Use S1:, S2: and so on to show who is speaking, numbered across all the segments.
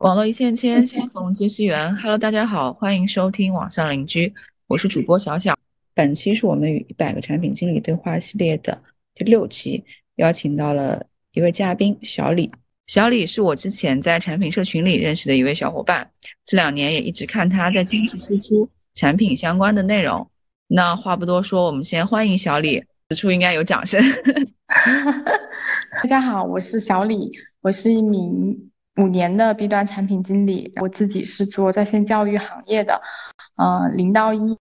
S1: 网络一线牵，相逢皆是缘。Hello，大家好，欢迎收听网上邻居，我是主播小小。本期是我们与一百个产品经理对话系列的第六期，邀请到了一位嘉宾小李。小李是我之前在产品社群里认识的一位小伙伴，这两年也一直看他在坚持输出产品相关的内容。那话不多说，我们先欢迎小李。此处应该有掌声。
S2: 大家好，我是小李，我是一名。五年的 B 端产品经理，我自己是做在线教育行业的，呃，零到一，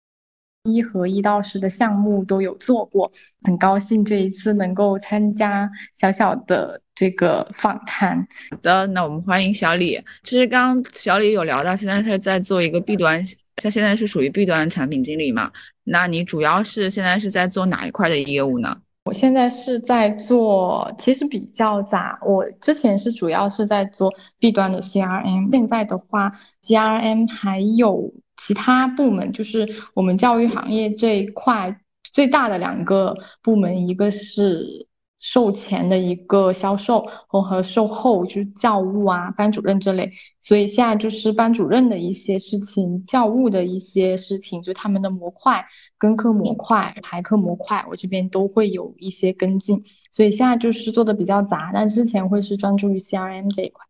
S2: 一和一到十的项目都有做过，很高兴这一次能够参加小小的这个访谈。
S1: 好的，那我们欢迎小李。其实刚小李有聊到，现在是在做一个 B 端，他现在是属于 B 端产品经理嘛？那你主要是现在是在做哪一块的业务呢？
S2: 我现在是在做，其实比较杂。我之前是主要是在做 B 端的 CRM，现在的话，CRM 还有其他部门，就是我们教育行业这一块最大的两个部门，一个是。售前的一个销售和和售后就是教务啊，班主任这类，所以现在就是班主任的一些事情，教务的一些事情，就他们的模块、跟课模块、排课模块，我这边都会有一些跟进，所以现在就是做的比较杂，但之前会是专注于 CRM 这一块。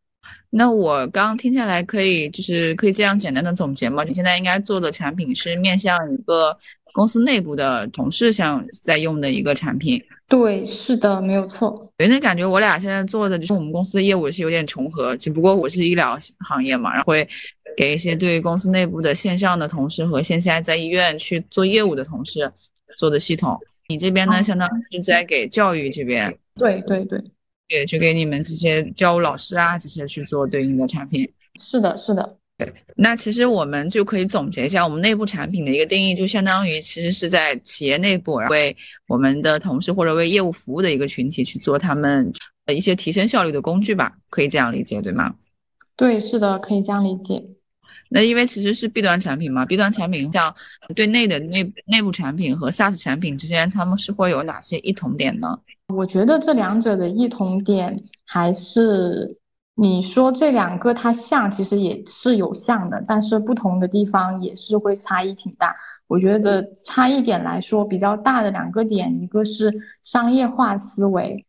S1: 那我刚刚听下来，可以就是可以这样简单的总结吗？你现在应该做的产品是面向一个。公司内部的同事像在用的一个产品，
S2: 对，是的，没有错。
S1: 有点感觉我俩现在做的就是我们公司的业务是有点重合，只不过我是医疗行业嘛，然后会给一些对于公司内部的线上的同事和线下在医院去做业务的同事做的系统。你这边呢，相当于是在给教育这边，
S2: 对对对，
S1: 也去给你们这些教务老师啊这些去做对应的产品。
S2: 是的，是的。
S1: 对，那其实我们就可以总结一下，我们内部产品的一个定义，就相当于其实是在企业内部为我们的同事或者为业务服务的一个群体去做他们的一些提升效率的工具吧，可以这样理解对吗？
S2: 对，是的，可以这样理解。
S1: 那因为其实是 B 端产品嘛，B 端产品像对内的内内部产品和 SaaS 产品之间，他们是会有哪些异同点呢？
S2: 我觉得这两者的异同点还是。你说这两个它像，其实也是有像的，但是不同的地方也是会差异挺大。我觉得差异点来说比较大的两个点，一个是商业化思维。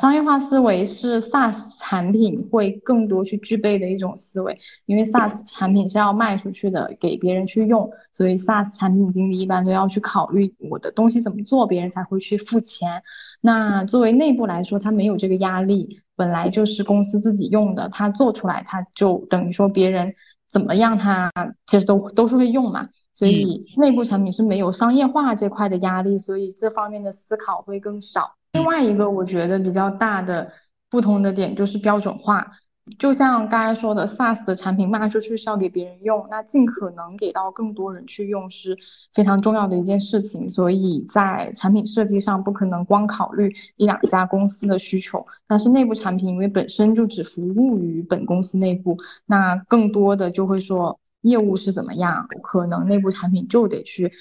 S2: 商业化思维是 SaaS 产品会更多去具备的一种思维，因为 SaaS 产品是要卖出去的，给别人去用，所以 SaaS 产品经理一般都要去考虑我的东西怎么做，别人才会去付钱。那作为内部来说，他没有这个压力，本来就是公司自己用的，他做出来他就等于说别人怎么样，他其实都都是会用嘛。所以内部产品是没有商业化这块的压力，所以这方面的思考会更少。另外一个我觉得比较大的不同的点就是标准化，就像刚才说的，SaaS 的产品卖出去是要给别人用，那尽可能给到更多人去用是非常重要的一件事情。所以在产品设计上不可能光考虑一两家公司的需求，但是内部产品因为本身就只服务于本公司内部，那更多的就会说业务是怎么样，可能内部产品就得去。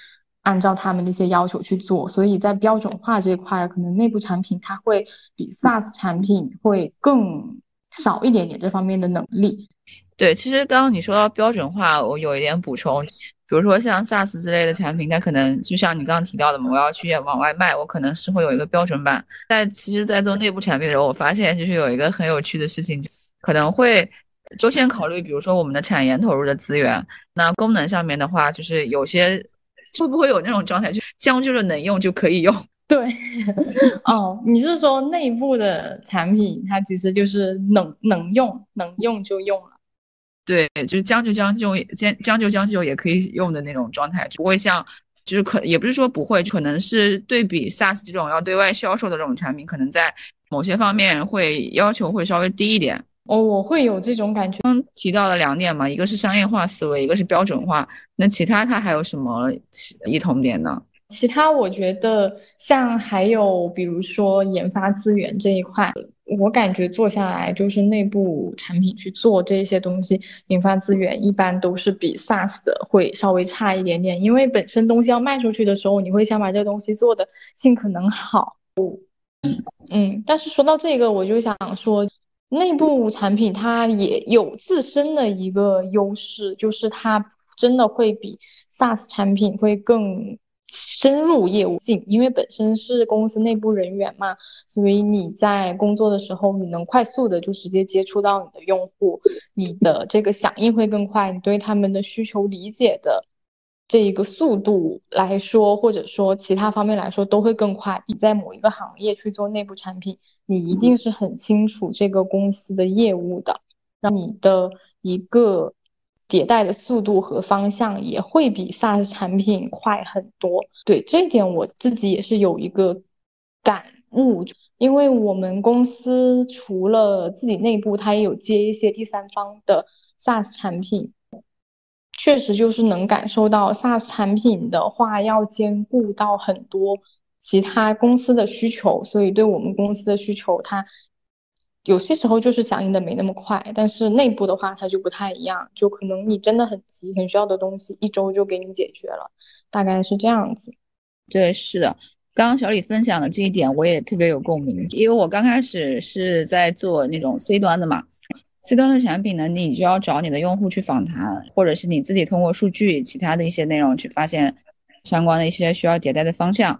S2: 按照他们的一些要求去做，所以在标准化这一块，可能内部产品它会比 SaaS 产品会更少一点点这方面的能力。
S1: 对，其实刚刚你说到标准化，我有一点补充，比如说像 SaaS 之类的产品，它可能就像你刚刚提到的嘛，我要去往外卖，我可能是会有一个标准版。但其实，在做内部产品的时候，我发现就是有一个很有趣的事情，可能会优先考虑，比如说我们的产研投入的资源，那功能上面的话，就是有些。会不会有那种状态，就将就着能用就可以用？
S2: 对，哦，你是说内部的产品，它其实就是能能用，能用就用了。
S1: 对，就是将就将就，将将就将就也可以用的那种状态，不会像，就是可也不是说不会，可能是对比 SaaS 这种要对外销售的这种产品，可能在某些方面会要求会稍微低一点。
S2: 哦，我会有这种感觉。
S1: 刚提到了两点嘛，一个是商业化思维，一个是标准化。那其他它还有什么异同点呢？
S2: 其他我觉得像还有比如说研发资源这一块，我感觉做下来就是内部产品去做这些东西，研发资源一般都是比 SaaS 的会稍微差一点点，因为本身东西要卖出去的时候，你会想把这个东西做的尽可能好。嗯，但是说到这个，我就想说。内部产品它也有自身的一个优势，就是它真的会比 SaaS 产品会更深入业务性，因为本身是公司内部人员嘛，所以你在工作的时候，你能快速的就直接接触到你的用户，你的这个响应会更快，你对他们的需求理解的。这一个速度来说，或者说其他方面来说，都会更快。你在某一个行业去做内部产品，你一定是很清楚这个公司的业务的，让你的一个迭代的速度和方向也会比 SaaS 产品快很多。对这一点，我自己也是有一个感悟，因为我们公司除了自己内部，它也有接一些第三方的 SaaS 产品。确实就是能感受到 SaaS 产品的话，要兼顾到很多其他公司的需求，所以对我们公司的需求，它有些时候就是响应的没那么快。但是内部的话，它就不太一样，就可能你真的很急、很需要的东西，一周就给你解决了，大概是这样子。
S1: 对，是的，刚刚小李分享的这一点，我也特别有共鸣，因为我刚开始是在做那种 C 端的嘛。C 端的产品呢，你就要找你的用户去访谈，或者是你自己通过数据、其他的一些内容去发现相关的一些需要迭代的方向。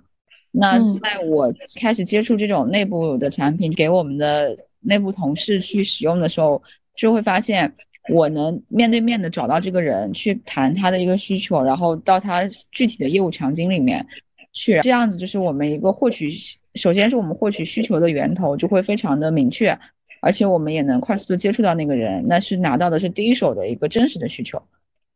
S1: 那在我开始接触这种内部的产品，给我们的内部同事去使用的时候，就会发现我能面对面的找到这个人去谈他的一个需求，然后到他具体的业务场景里面去，这样子就是我们一个获取，首先是我们获取需求的源头就会非常的明确。而且我们也能快速的接触到那个人，那是拿到的是第一手的一个真实的需求。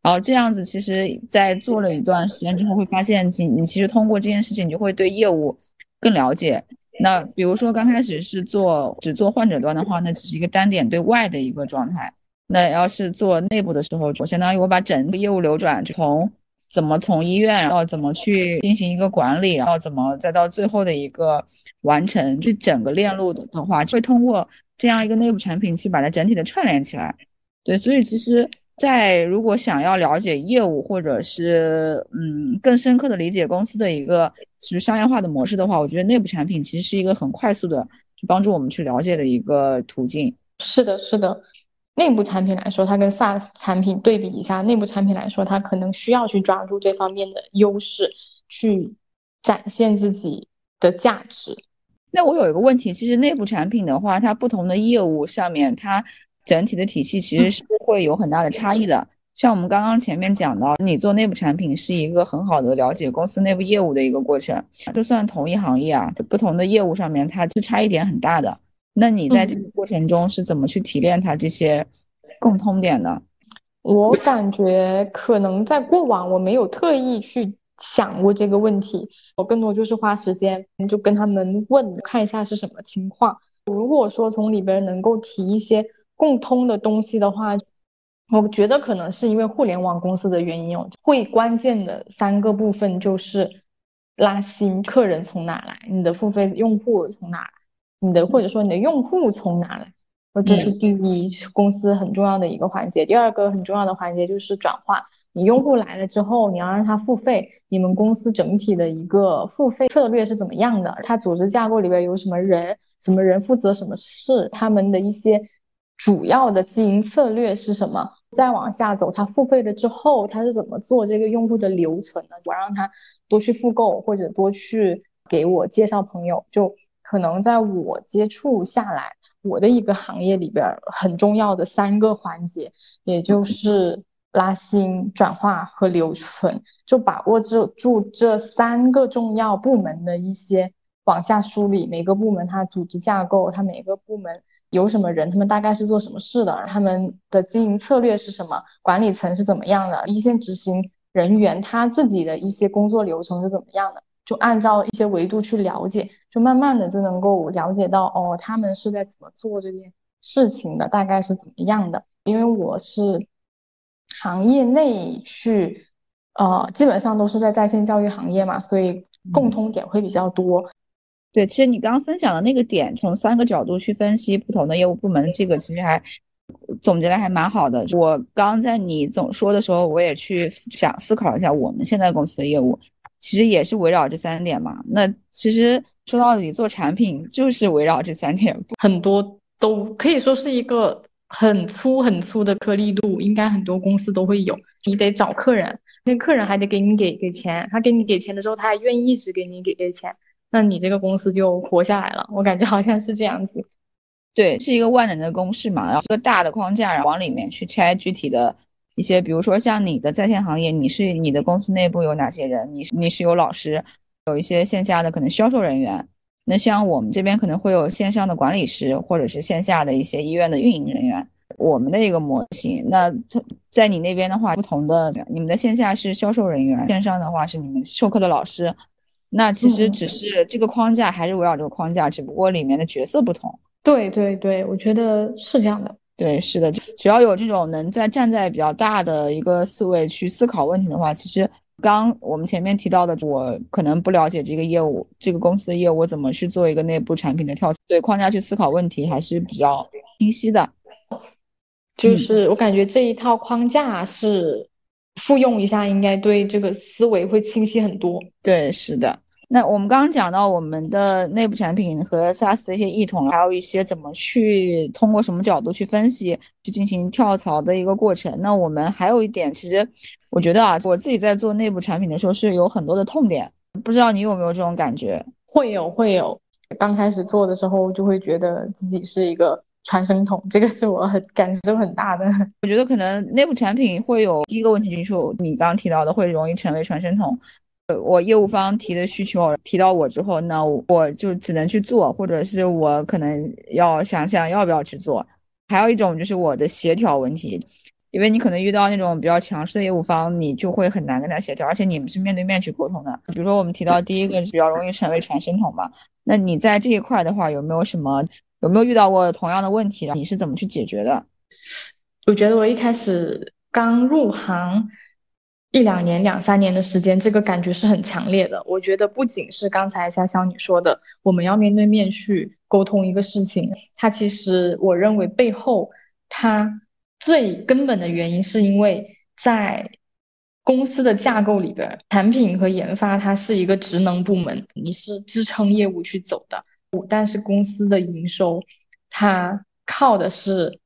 S1: 然后这样子，其实，在做了一段时间之后，会发现，你你其实通过这件事情，你就会对业务更了解。那比如说刚开始是做只做患者端的话，那只是一个单点对外的一个状态。那要是做内部的时候，我相当于我把整个业务流转，从怎么从医院到怎么去进行一个管理，然后怎么再到最后的一个完成，就整个链路的的话，会通过。这样一个内部产品去把它整体的串联起来，对，所以其实，在如果想要了解业务或者是嗯更深刻的理解公司的一个其实商业化的模式的话，我觉得内部产品其实是一个很快速的去帮助我们去了解的一个途径。
S2: 是的，是的，内部产品来说，它跟 SaaS 产品对比一下，内部产品来说，它可能需要去抓住这方面的优势，去展现自己的价值。
S1: 那我有一个问题，其实内部产品的话，它不同的业务上面，它整体的体系其实是会有很大的差异的。像我们刚刚前面讲到，你做内部产品是一个很好的了解公司内部业务的一个过程。就算同一行业啊，不同的业务上面，它是差异点很大的。那你在这个过程中是怎么去提炼它这些共通点呢？
S2: 我感觉可能在过往我没有特意去。想过这个问题，我更多就是花时间就跟他们问，看一下是什么情况。如果说从里边能够提一些共通的东西的话，我觉得可能是因为互联网公司的原因哦。会关键的三个部分就是拉新客人从哪来，你的付费用户从哪来，你的或者说你的用户从哪来，这是第一公司很重要的一个环节。第二个很重要的环节就是转化。你用户来了之后，你要让他付费，你们公司整体的一个付费策略是怎么样的？他组织架构里边有什么人，什么人负责什么事？他们的一些主要的经营策略是什么？再往下走，他付费了之后，他是怎么做这个用户的留存呢？我让他多去复购，或者多去给我介绍朋友，就可能在我接触下来，我的一个行业里边很重要的三个环节，也就是。拉新、转化和留存，就把握住住这三个重要部门的一些往下梳理。每个部门它组织架构，它每个部门有什么人，他们大概是做什么事的，他们的经营策略是什么，管理层是怎么样的，一线执行人员他自己的一些工作流程是怎么样的，就按照一些维度去了解，就慢慢的就能够了解到哦，他们是在怎么做这件事情的，大概是怎么样的。因为我是。行业内去，呃，基本上都是在在线教育行业嘛，所以共通点会比较多。
S1: 对，其实你刚刚分享的那个点，从三个角度去分析不同的业务部门，这个其实还总结的还蛮好的。我刚在你总说的时候，我也去想思考一下我们现在公司的业务，其实也是围绕这三点嘛。那其实说到底，做产品就是围绕这三点，
S2: 很多都可以说是一个很粗很粗的颗粒度，应该很多公司都会有。你得找客人，那客人还得给你给给钱，他给你给钱的时候，他还愿意一直给你给给钱，那你这个公司就活下来了。我感觉好像是这样子。
S1: 对，是一个万能的公式嘛，然后一个大的框架，然后往里面去拆具体的一些，比如说像你的在线行业，你是你的公司内部有哪些人？你你是有老师，有一些线下的可能销售人员。那像我们这边可能会有线上的管理师，或者是线下的一些医院的运营人员。我们的一个模型，那在你那边的话，不同的，你们的线下是销售人员，线上的话是你们授课的老师。那其实只是这个框架还是围绕这个框架，只不过里面的角色不同。
S2: 对对对，我觉得是这样的。
S1: 对，是的，只要有这种能在站在比较大的一个思维去思考问题的话，其实。刚我们前面提到的，我可能不了解这个业务，这个公司的业务，我怎么去做一个内部产品的跳对框架去思考问题，还是比较清晰的。
S2: 就是我感觉这一套框架是复用一下，应该对这个思维会清晰很多。
S1: 对，是的。那我们刚刚讲到我们的内部产品和 SaaS 的一些异同，还有一些怎么去通过什么角度去分析，去进行跳槽的一个过程。那我们还有一点，其实我觉得啊，我自己在做内部产品的时候是有很多的痛点，不知道你有没有这种感觉？
S2: 会有，会有。刚开始做的时候就会觉得自己是一个传声筒，这个是我很感受很大的。
S1: 我觉得可能内部产品会有第一个问题，就是你刚刚提到的，会容易成为传声筒。我业务方提的需求提到我之后，那我就只能去做，或者是我可能要想想要不要去做。还有一种就是我的协调问题，因为你可能遇到那种比较强势的业务方，你就会很难跟他协调，而且你们是面对面去沟通的。比如说我们提到第一个是比较容易成为传声筒嘛，那你在这一块的话，有没有什么有没有遇到过同样的问题？你是怎么去解决的？
S2: 我觉得我一开始刚入行。一两年、两三年的时间，这个感觉是很强烈的。我觉得不仅是刚才潇潇你说的，我们要面对面去沟通一个事情，它其实我认为背后它最根本的原因是因为在公司的架构里边，产品和研发它是一个职能部门，你是支撑业务去走的。但是公司的营收，它靠的是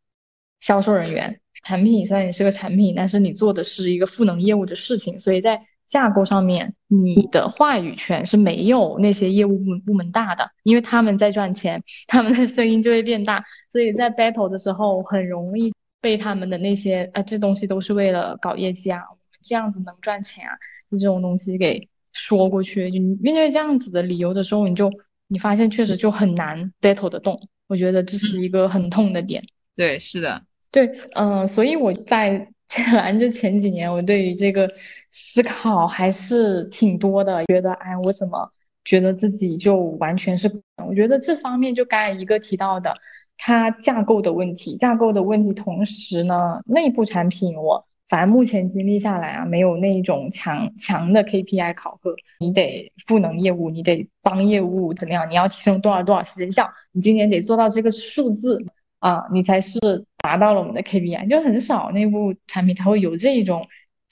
S2: 销售人员。产品虽然你是个产品，但是你做的是一个赋能业务的事情，所以在架构上面，你的话语权是没有那些业务部部门大的，因为他们在赚钱，他们的声音就会变大，所以在 battle 的时候很容易被他们的那些啊，这东西都是为了搞业绩啊，这样子能赚钱啊，就这种东西给说过去，就面对这样子的理由的时候，你就你发现确实就很难 battle 的动，我觉得这是一个很痛的点。
S1: 对，是的。
S2: 对，嗯，所以我在反正就前几年，我对于这个思考还是挺多的，觉得哎，我怎么觉得自己就完全是？我觉得这方面就刚才一个提到的，它架构的问题，架构的问题，同时呢，内部产品我反正目前经历下来啊，没有那种强强的 KPI 考核，你得赋能业务，你得帮业务怎么样？你要提升多少多少时效？你今年得做到这个数字。啊，你才是达到了我们的 KPI，就很少内部产品它会有这一种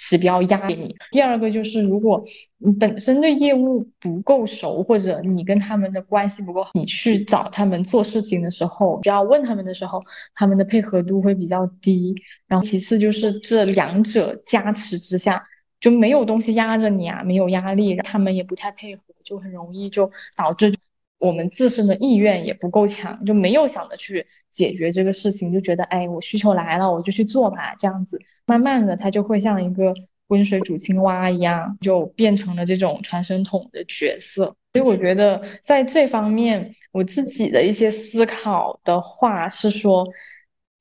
S2: 指标压给你。第二个就是，如果你本身对业务不够熟，或者你跟他们的关系不够好，你去找他们做事情的时候，只要问他们的时候，他们的配合度会比较低。然后其次就是这两者加持之下，就没有东西压着你啊，没有压力，他们也不太配合，就很容易就导致。我们自身的意愿也不够强，就没有想着去解决这个事情，就觉得哎，我需求来了，我就去做吧。这样子，慢慢的，它就会像一个温水煮青蛙一样，就变成了这种传声筒的角色。所以我觉得在这方面，我自己的一些思考的话是说，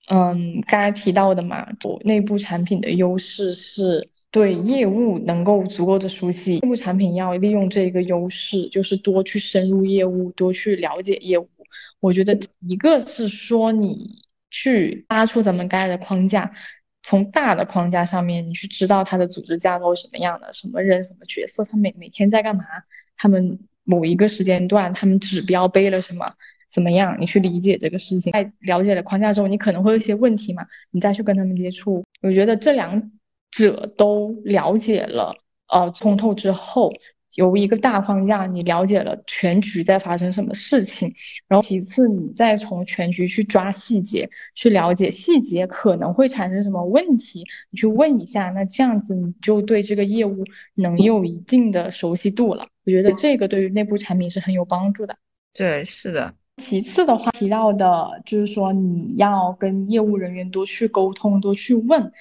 S2: 嗯，刚才提到的嘛，我内部产品的优势是。对业务能够足够的熟悉，业务产品要利用这个优势，就是多去深入业务，多去了解业务。我觉得一个是说你去搭出咱们该的框架，从大的框架上面，你去知道它的组织架构什么样的，什么人什么角色，他每每天在干嘛，他们某一个时间段他们指标背了什么，怎么样，你去理解这个事情。在了解了框架之后，你可能会有一些问题嘛，你再去跟他们接触。我觉得这两。者都了解了，呃，通透之后，由一个大框架，你了解了全局在发生什么事情，然后其次你再从全局去抓细节，去了解细节可能会产生什么问题，你去问一下，那这样子你就对这个业务能有一定的熟悉度了。我觉得这个对于内部产品是很有帮助的。
S1: 对，是的。
S2: 其次的话，提到的就是说你要跟业务人员多去沟通，多去问。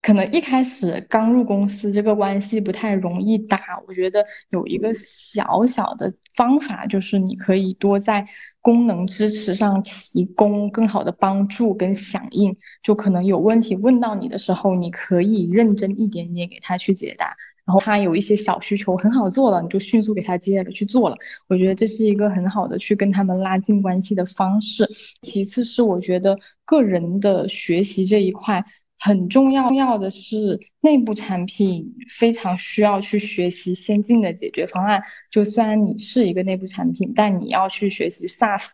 S2: 可能一开始刚入公司，这个关系不太容易打。我觉得有一个小小的方法，就是你可以多在功能支持上提供更好的帮助跟响应。就可能有问题问到你的时候，你可以认真一点点给他去解答。然后他有一些小需求很好做了，你就迅速给他接了去做了。我觉得这是一个很好的去跟他们拉近关系的方式。其次是我觉得个人的学习这一块很重要，要的是内部产品非常需要去学习先进的解决方案。就虽然你是一个内部产品，但你要去学习 SaaS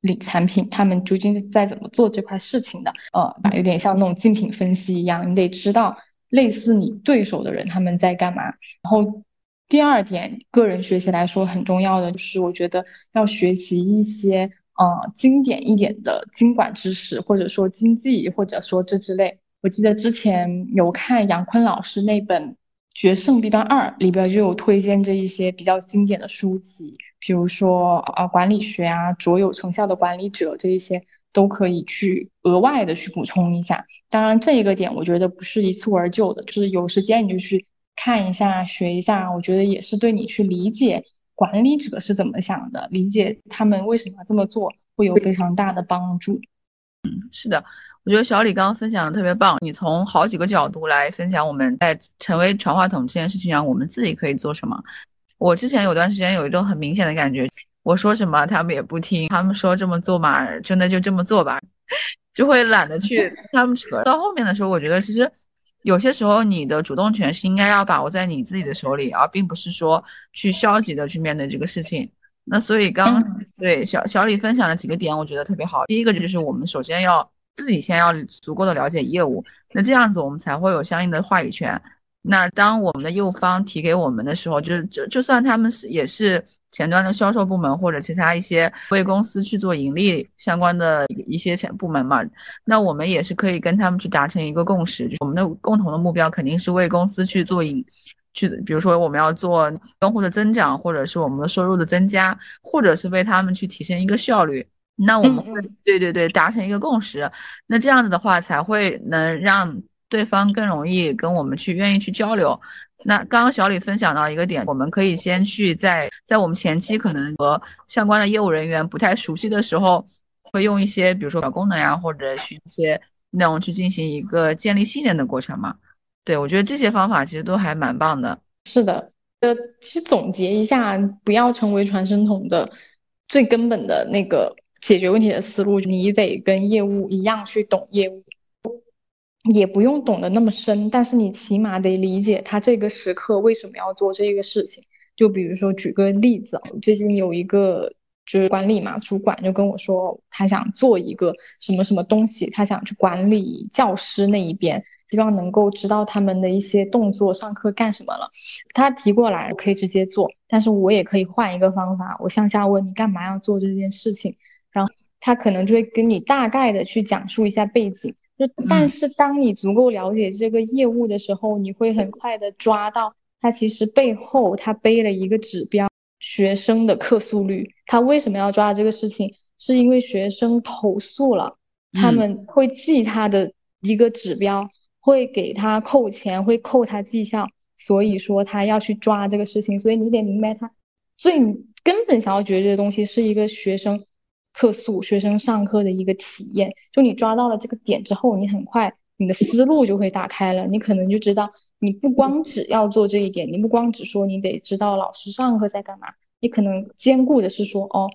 S2: 里产品他们究竟在怎么做这块事情的。呃，有点像那种竞品分析一样，你得知道。类似你对手的人他们在干嘛？然后第二点，个人学习来说很重要的就是，我觉得要学习一些呃经典一点的经管知识，或者说经济，或者说这之类。我记得之前有看杨坤老师那本《决胜 B 端二》，里边就有推荐这一些比较经典的书籍，比如说啊管理学啊，卓有成效的管理者这一些。都可以去额外的去补充一下，当然这一个点我觉得不是一蹴而就的，就是有时间你就去看一下、学一下，我觉得也是对你去理解管理者是怎么想的，理解他们为什么这么做会有非常大的帮助。
S1: 嗯，是的，我觉得小李刚刚分享的特别棒，你从好几个角度来分享我们在成为传话筒这件事情上，我们自己可以做什么。我之前有段时间有一种很明显的感觉。我说什么他们也不听，他们说这么做嘛，真的就这么做吧，就会懒得去他们扯。到后面的时候，我觉得其实有些时候你的主动权是应该要把握在你自己的手里，而并不是说去消极的去面对这个事情。那所以刚对小小李分享的几个点，我觉得特别好。第一个就是我们首先要自己先要足够的了解业务，那这样子我们才会有相应的话语权。那当我们的业务方提给我们的时候，就是就就算他们是也是前端的销售部门或者其他一些为公司去做盈利相关的一些前部门嘛，那我们也是可以跟他们去达成一个共识，就是我们的共同的目标肯定是为公司去做盈，去比如说我们要做用户的增长，或者是我们的收入的增加，或者是为他们去提升一个效率，那我们会对对对达成一个共识，那这样子的话才会能让。对方更容易跟我们去愿意去交流。那刚刚小李分享到一个点，我们可以先去在在我们前期可能和相关的业务人员不太熟悉的时候，会用一些比如说小功能呀，或者去一些内容去进行一个建立信任的过程嘛。对我觉得这些方法其实都还蛮棒的。
S2: 是的，呃，去总结一下，不要成为传声筒的最根本的那个解决问题的思路，你得跟业务一样去懂业务。也不用懂得那么深，但是你起码得理解他这个时刻为什么要做这个事情。就比如说举个例子啊，最近有一个就是管理嘛，主管就跟我说，他想做一个什么什么东西，他想去管理教师那一边，希望能够知道他们的一些动作，上课干什么了。他提过来可以直接做，但是我也可以换一个方法，我向下问你干嘛要做这件事情，然后他可能就会跟你大概的去讲述一下背景。就但是当你足够了解这个业务的时候，你会很快的抓到他其实背后他背了一个指标，学生的客诉率。他为什么要抓这个事情？是因为学生投诉了，他们会记他的一个指标，会给他扣钱，会扣他绩效，所以说他要去抓这个事情。所以你得明白，他最根本想要解决的东西是一个学生。客诉学生上课的一个体验，就你抓到了这个点之后，你很快你的思路就会打开了，你可能就知道，你不光只要做这一点，你不光只说你得知道老师上课在干嘛，你可能兼顾的是说，哦，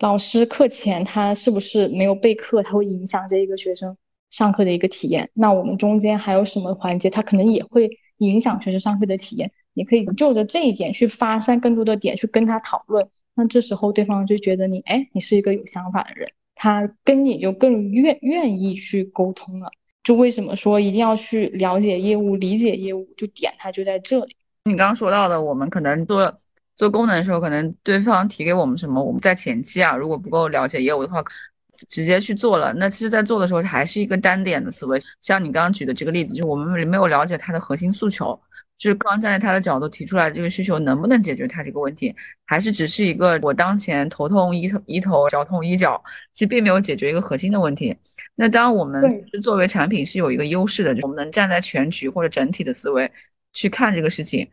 S2: 老师课前他是不是没有备课，他会影响这一个学生上课的一个体验。那我们中间还有什么环节，他可能也会影响学生上课的体验，你可以就着这一点去发散更多的点去跟他讨论。那这时候对方就觉得你，哎，你是一个有想法的人，他跟你就更愿愿意去沟通了。就为什么说一定要去了解业务、理解业务，就点他就在这里。
S1: 你刚刚说到的，我们可能做做功能的时候，可能对方提给我们什么，我们在前期啊，如果不够了解业务的话，直接去做了。那其实，在做的时候还是一个单点的思维。像你刚刚举的这个例子，就是我们没有了解它的核心诉求。就是刚站在他的角度提出来这个需求能不能解决他这个问题，还是只是一个我当前头痛医头医头脚痛医脚，其实并没有解决一个核心的问题。那当我们作为产品是有一个优势的，我们能站在全局或者整体的思维去看这个事情，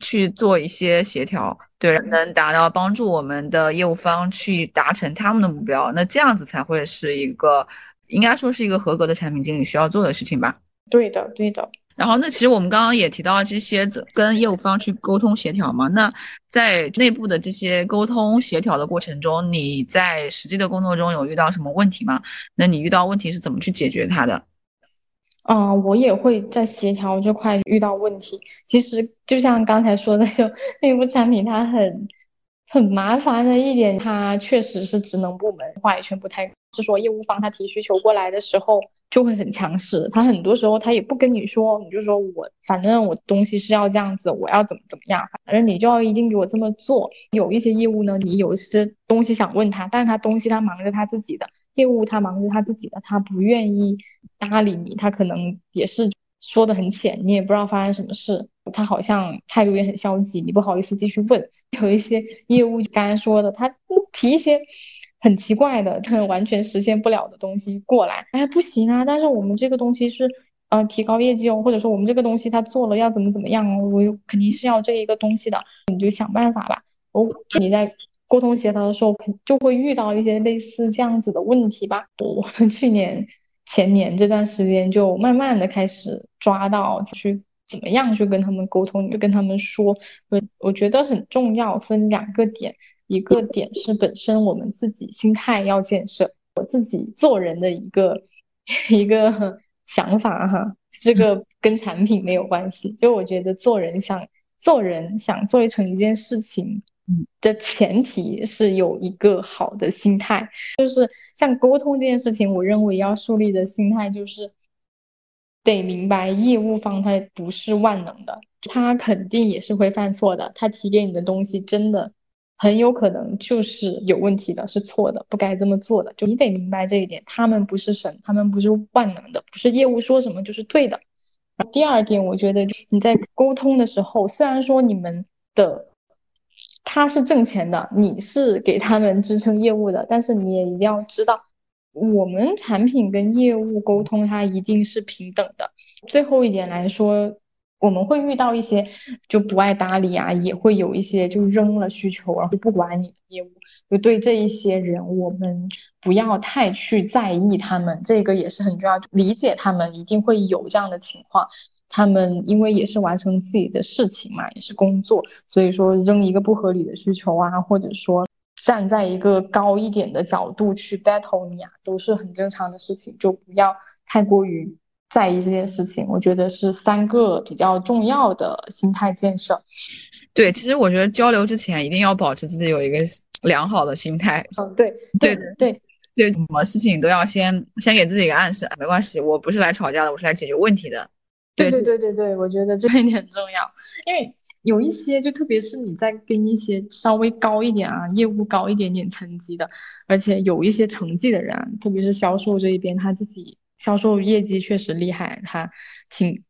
S1: 去做一些协调，对，能达到帮助我们的业务方去达成他们的目标。那这样子才会是一个应该说是一个合格的产品经理需要做的事情吧？
S2: 对的，对的。
S1: 然后，那其实我们刚刚也提到这些跟业务方去沟通协调嘛。那在内部的这些沟通协调的过程中，你在实际的工作中有遇到什么问题吗？那你遇到问题是怎么去解决它的？
S2: 嗯，我也会在协调这块遇到问题。其实就像刚才说的，就内部产品它很很麻烦的一点，它确实是职能部门话语权不太，是说业务方他提需求过来的时候。就会很强势，他很多时候他也不跟你说，你就说我反正我东西是要这样子，我要怎么怎么样，反正你就要一定给我这么做。有一些业务呢，你有些东西想问他，但是他东西他忙着他自己的业务，他忙着他自己的，他不愿意搭理你，他可能也是说的很浅，你也不知道发生什么事，他好像态度也很消极，你不好意思继续问。有一些业务刚才说的，他提一些。很奇怪的，完全实现不了的东西过来，哎，不行啊！但是我们这个东西是，呃，提高业绩哦，或者说我们这个东西他做了要怎么怎么样哦，我肯定是要这一个东西的，你就想办法吧。哦，你在沟通协调的时候，肯就会遇到一些类似这样子的问题吧。我 去年、前年这段时间就慢慢的开始抓到去怎么样去跟他们沟通，就跟他们说，我我觉得很重要，分两个点。一个点是本身我们自己心态要建设，我自己做人的一个 一个想法哈，这个跟产品没有关系。就我觉得做人想做人想做成一件事情，的前提是有一个好的心态。就是像沟通这件事情，我认为要树立的心态就是得明白业务方他不是万能的，他肯定也是会犯错的。他提给你的东西真的。很有可能就是有问题的，是错的，不该这么做的。就你得明白这一点，他们不是神，他们不是万能的，不是业务说什么就是对的。第二点，我觉得你在沟通的时候，虽然说你们的他是挣钱的，你是给他们支撑业务的，但是你也一定要知道，我们产品跟业务沟通，它一定是平等的。最后一点来说。我们会遇到一些就不爱搭理啊，也会有一些就扔了需求，然后不管你的业务。就对这一些人，我们不要太去在意他们，这个也是很重要。理解他们一定会有这样的情况，他们因为也是完成自己的事情嘛，也是工作，所以说扔一个不合理的需求啊，或者说站在一个高一点的角度去 battle 你啊，都是很正常的事情，就不要太过于。在意这件事情，我觉得是三个比较重要的心态建设。
S1: 对，其实我觉得交流之前一定要保持自己有一个良好的心态。
S2: 嗯，对，对，对，
S1: 对，什么事情都要先先给自己一个暗示，没关系，我不是来吵架的，我是来解决问题的。
S2: 对，对，对，对，对，我觉得这一点很重要，因为有一些，就特别是你在跟一些稍微高一点啊，业务高一点点层级的，而且有一些成绩的人，特别是销售这一边，他自己。销售业绩确实厉害，他挺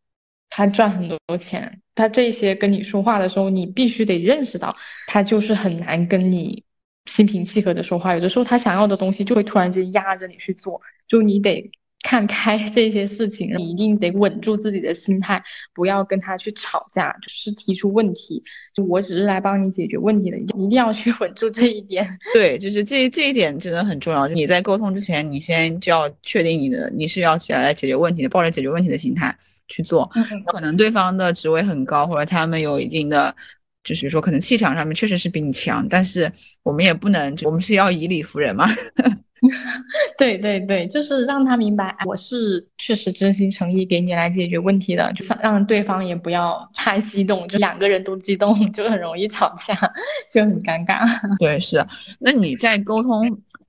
S2: 他赚很多钱。他这些跟你说话的时候，你必须得认识到，他就是很难跟你心平气和的说话。有的时候他想要的东西就会突然间压着你去做，就你得。看开 这些事情，你一定得稳住自己的心态，不要跟他去吵架，就是提出问题。就我只是来帮你解决问题的，一定要去稳住这一点。
S1: 对，就是这这一点真的很重要。你在沟通之前，你先就要确定你的你是要起来来解决问题的，抱着解决问题的心态去做。可能对方的职位很高，或者他们有一定的，就是说可能气场上面确实是比你强，但是我们也不能，我们是要以理服人嘛。
S2: 对对对，就是让他明白，我是确实真心诚意给你来解决问题的，就让对方也不要太激动，就两个人都激动，就很容易吵架，就很尴尬。
S1: 对，是。那你在沟通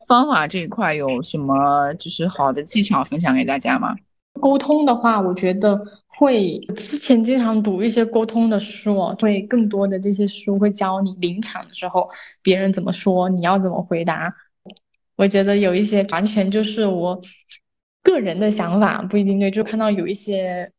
S1: 方法这一块有什么就是好的技巧分享给大家吗？
S2: 沟通的话，我觉得会之前经常读一些沟通的书，会更多的这些书会教你临场的时候别人怎么说，你要怎么回答。我觉得有一些完全就是我个人的想法，不一定对。就看到有一些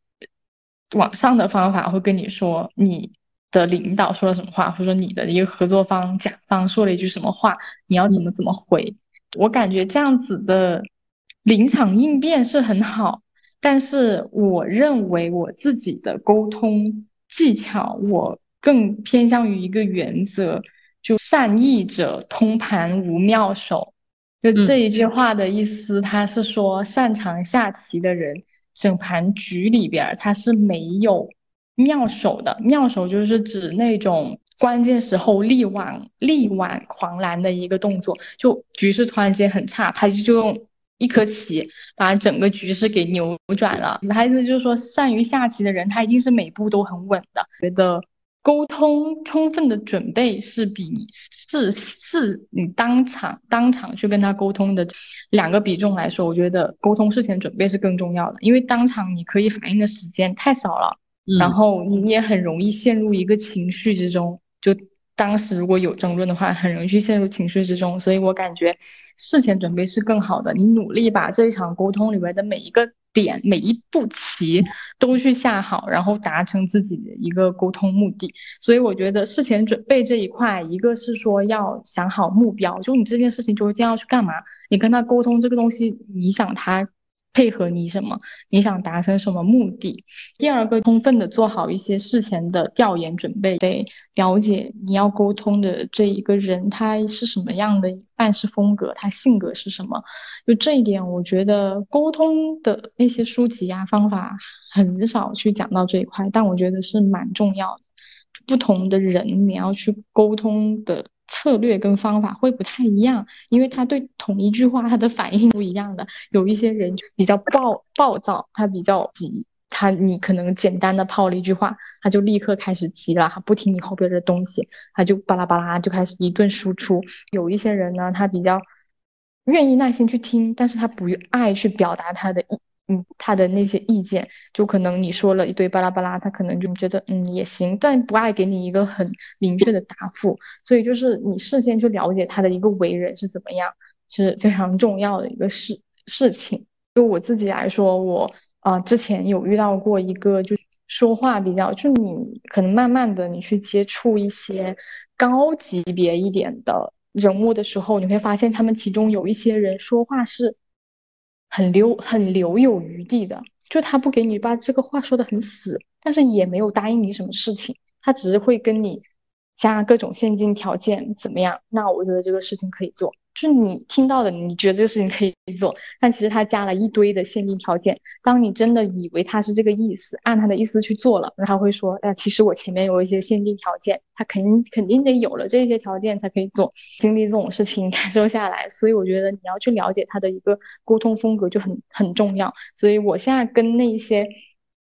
S2: 网上的方法会跟你说，你的领导说了什么话，或者说你的一个合作方甲方说了一句什么话，你要怎么怎么回。我感觉这样子的临场应变是很好。但是我认为我自己的沟通技巧，我更偏向于一个原则，就善意者通盘无妙手。就这一句话的意思，他是说擅长下棋的人，整盘局里边他是没有妙手的。妙手就是指那种关键时候力挽力挽狂澜的一个动作，就局势突然间很差，他就用。一颗棋把整个局势给扭转了。他意思就是说，善于下棋的人，他一定是每步都很稳的。觉得沟通充分的准备是比是是你当场当场去跟他沟通的两个比重来说，我觉得沟通事前准备是更重要的。因为当场你可以反应的时间太少了，然后你也很容易陷入一个情绪之中，就。当时如果有争论的话，很容易去陷入情绪之中，所以我感觉事前准备是更好的。你努力把这一场沟通里面的每一个点、每一步棋都去下好，然后达成自己的一个沟通目的。所以我觉得事前准备这一块，一个是说要想好目标，就你这件事情究竟要去干嘛，你跟他沟通这个东西，你想他。配合你什么？你想达成什么目的？第二个，充分的做好一些事前的调研准备，得了解你要沟通的这一个人他是什么样的办事风格，他性格是什么。就这一点，我觉得沟通的那些书籍啊方法很少去讲到这一块，但我觉得是蛮重要的。不同的人，你要去沟通的。策略跟方法会不太一样，因为他对同一句话他的反应不一样的。有一些人比较暴暴躁，他比较急，他你可能简单的抛了一句话，他就立刻开始急了，他不听你后边的东西，他就巴拉巴拉就开始一顿输出。有一些人呢，他比较愿意耐心去听，但是他不爱去表达他的意。嗯，他的那些意见，就可能你说了一堆巴拉巴拉，他可能就觉得嗯也行，但不爱给你一个很明确的答复。所以就是你事先去了解他的一个为人是怎么样，是非常重要的一个事事情。就我自己来说，我啊之前有遇到过一个，就说话比较，就你可能慢慢的你去接触一些高级别一点的人物的时候，你会发现他们其中有一些人说话是。很留很留有余地的，就他不给你把这个话说的很死，但是也没有答应你什么事情，他只是会跟你加各种现金条件，怎么样？那我觉得这个事情可以做。就是你听到的，你觉得这个事情可以做，但其实他加了一堆的限定条件。当你真的以为他是这个意思，按他的意思去做了，他会说：“哎，其实我前面有一些限定条件，他肯定肯定得有了这些条件才可以做。”经历这种事情 感受下来，所以我觉得你要去了解他的一个沟通风格就很很重要。所以我现在跟那些